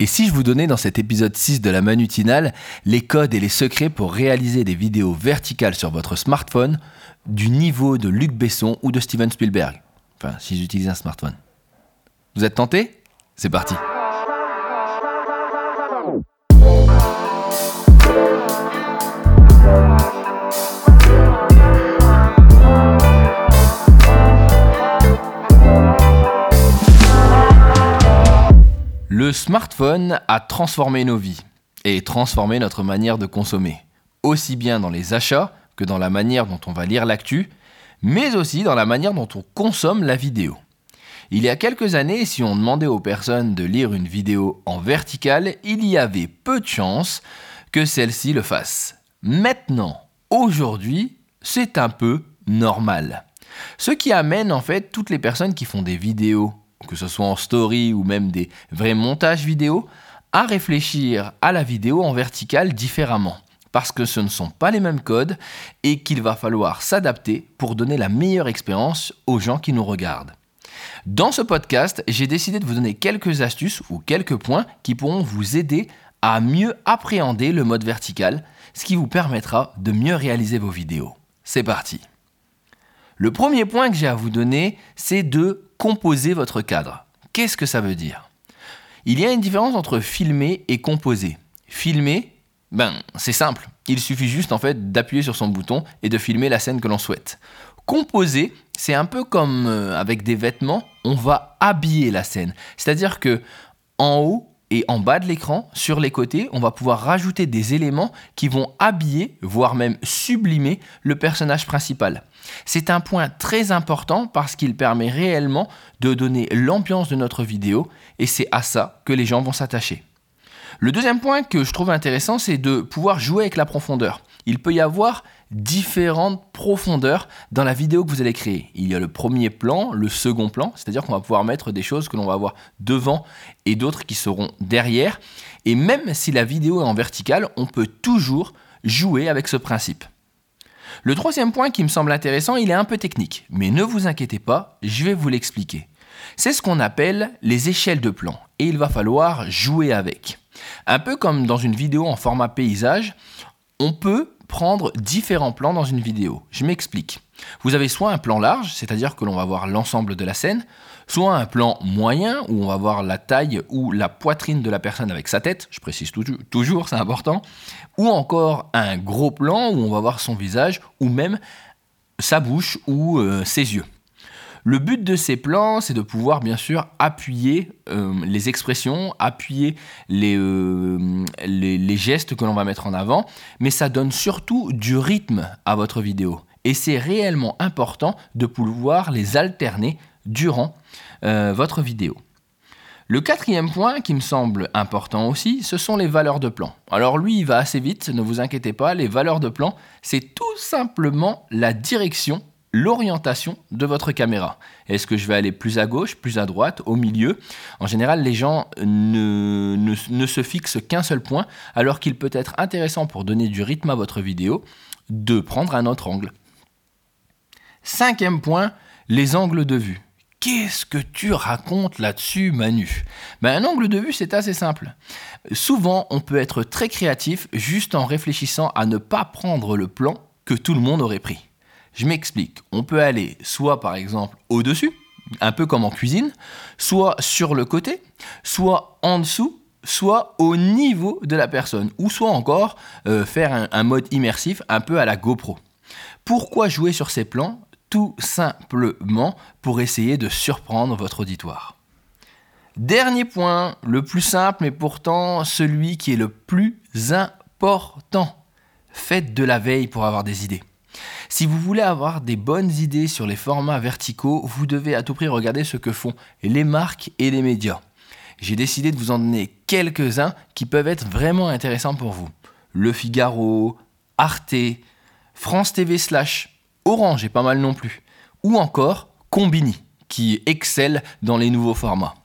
Et si je vous donnais dans cet épisode 6 de la Manutinale les codes et les secrets pour réaliser des vidéos verticales sur votre smartphone du niveau de Luc Besson ou de Steven Spielberg? Enfin, si j'utilise un smartphone. Vous êtes tenté C'est parti smartphone a transformé nos vies et transformé notre manière de consommer, aussi bien dans les achats que dans la manière dont on va lire l'actu, mais aussi dans la manière dont on consomme la vidéo. Il y a quelques années, si on demandait aux personnes de lire une vidéo en verticale, il y avait peu de chances que celle-ci le fasse. Maintenant, aujourd'hui, c'est un peu normal. Ce qui amène en fait toutes les personnes qui font des vidéos que ce soit en story ou même des vrais montages vidéo, à réfléchir à la vidéo en verticale différemment. Parce que ce ne sont pas les mêmes codes et qu'il va falloir s'adapter pour donner la meilleure expérience aux gens qui nous regardent. Dans ce podcast, j'ai décidé de vous donner quelques astuces ou quelques points qui pourront vous aider à mieux appréhender le mode vertical, ce qui vous permettra de mieux réaliser vos vidéos. C'est parti. Le premier point que j'ai à vous donner, c'est de composer votre cadre. Qu'est-ce que ça veut dire? Il y a une différence entre filmer et composer. Filmer, ben, c'est simple. Il suffit juste en fait d'appuyer sur son bouton et de filmer la scène que l'on souhaite. Composer, c'est un peu comme euh, avec des vêtements, on va habiller la scène. C'est-à-dire que en haut et en bas de l'écran, sur les côtés, on va pouvoir rajouter des éléments qui vont habiller, voire même sublimer le personnage principal. C'est un point très important parce qu'il permet réellement de donner l'ambiance de notre vidéo et c'est à ça que les gens vont s'attacher. Le deuxième point que je trouve intéressant, c'est de pouvoir jouer avec la profondeur. Il peut y avoir différentes profondeurs dans la vidéo que vous allez créer. Il y a le premier plan, le second plan, c'est-à-dire qu'on va pouvoir mettre des choses que l'on va voir devant et d'autres qui seront derrière. Et même si la vidéo est en verticale, on peut toujours jouer avec ce principe. Le troisième point qui me semble intéressant, il est un peu technique, mais ne vous inquiétez pas, je vais vous l'expliquer. C'est ce qu'on appelle les échelles de plan, et il va falloir jouer avec. Un peu comme dans une vidéo en format paysage, on peut prendre différents plans dans une vidéo. Je m'explique. Vous avez soit un plan large, c'est-à-dire que l'on va voir l'ensemble de la scène, soit un plan moyen où on va voir la taille ou la poitrine de la personne avec sa tête, je précise toujours, c'est important, ou encore un gros plan où on va voir son visage ou même sa bouche ou euh, ses yeux. Le but de ces plans, c'est de pouvoir bien sûr appuyer euh, les expressions, appuyer euh, les, gestes que l'on va mettre en avant, mais ça donne surtout du rythme à votre vidéo. Et c'est réellement important de pouvoir les alterner durant euh, votre vidéo. Le quatrième point qui me semble important aussi, ce sont les valeurs de plan. Alors lui, il va assez vite, ne vous inquiétez pas, les valeurs de plan, c'est tout simplement la direction, l'orientation de votre caméra. Est-ce que je vais aller plus à gauche, plus à droite, au milieu? En général, les gens ne, se fixent qu'un seul point, alors qu'il peut être intéressant pour donner du rythme à votre vidéo de prendre un autre angle. Cinquième point, les angles de vue. Qu'est-ce que tu racontes là-dessus, Manu? Ben, Un angle de vue, c'est assez simple. Souvent, on peut être très créatif juste en réfléchissant à ne pas prendre le plan que tout le monde aurait pris. Je m'explique. On peut aller soit par exemple au-dessus, un peu comme en cuisine, soit sur le côté, soit en dessous, soit au niveau de la personne, ou soit encore euh, faire un, un mode immersif un peu à la GoPro. Pourquoi jouer sur ces plans? Tout simplement pour essayer de surprendre votre auditoire. Dernier point, le plus simple mais pourtant celui qui est le plus important. Faites de la veille pour avoir des idées. Si vous voulez avoir des bonnes idées sur les formats verticaux, vous devez à tout prix regarder ce que font les marques et les médias. J'ai décidé de vous en donner quelques-uns qui peuvent être vraiment intéressants pour vous. Le Figaro, Arte, France TV Slash, Orange est pas mal non plus. Ou encore Combini, qui excelle dans les nouveaux formats.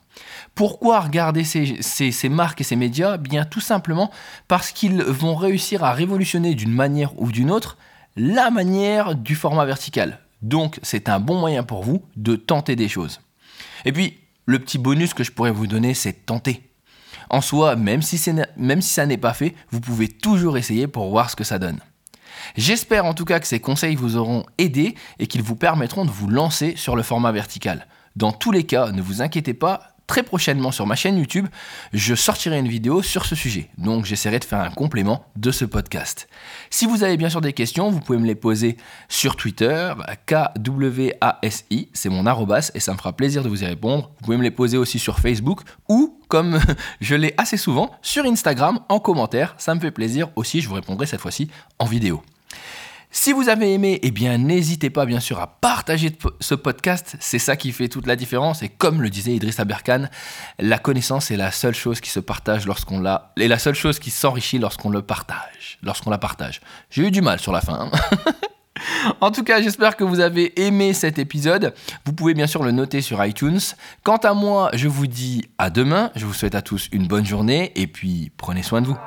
Pourquoi regarder ces, marques et ces médias? Bien tout simplement parce qu'ils vont réussir à révolutionner d'une manière ou d'une autre la manière du format vertical. Donc c'est un bon moyen pour vous de tenter des choses. Et puis, le petit bonus que je pourrais vous donner, c'est tenter. En soi, même si, même si ça n'est pas fait, vous pouvez toujours essayer pour voir ce que ça donne. J'espère en tout cas que ces conseils vous auront aidé et qu'ils vous permettront de vous lancer sur le format vertical. Dans tous les cas, ne vous inquiétez pas, très prochainement sur ma chaîne YouTube, je sortirai une vidéo sur ce sujet. Donc j'essaierai de faire un complément de ce podcast. Si vous avez bien sûr des questions, vous pouvez me les poser sur Twitter, KWASI, c'est mon arrobas et ça me fera plaisir de vous y répondre. Vous pouvez me les poser aussi sur Facebook ou, comme je l'ai assez souvent, sur Instagram en commentaire. Ça me fait plaisir aussi, je vous répondrai cette fois-ci en vidéo. Si vous avez aimé, eh bien n'hésitez pas bien sûr à partager ce podcast, c'est ça qui fait toute la différence et comme le disait Idriss Aberkan, la connaissance est la seule chose qui se partage lorsqu'on l'a la seule chose qui s'enrichit lorsqu'on le partage, lorsqu'on la partage. J'ai eu du mal sur la fin. Hein. En tout cas, j'espère que vous avez aimé cet épisode. Vous pouvez bien sûr le noter sur iTunes. Quant à moi, je vous dis à demain. Je vous souhaite à tous une bonne journée et puis prenez soin de vous.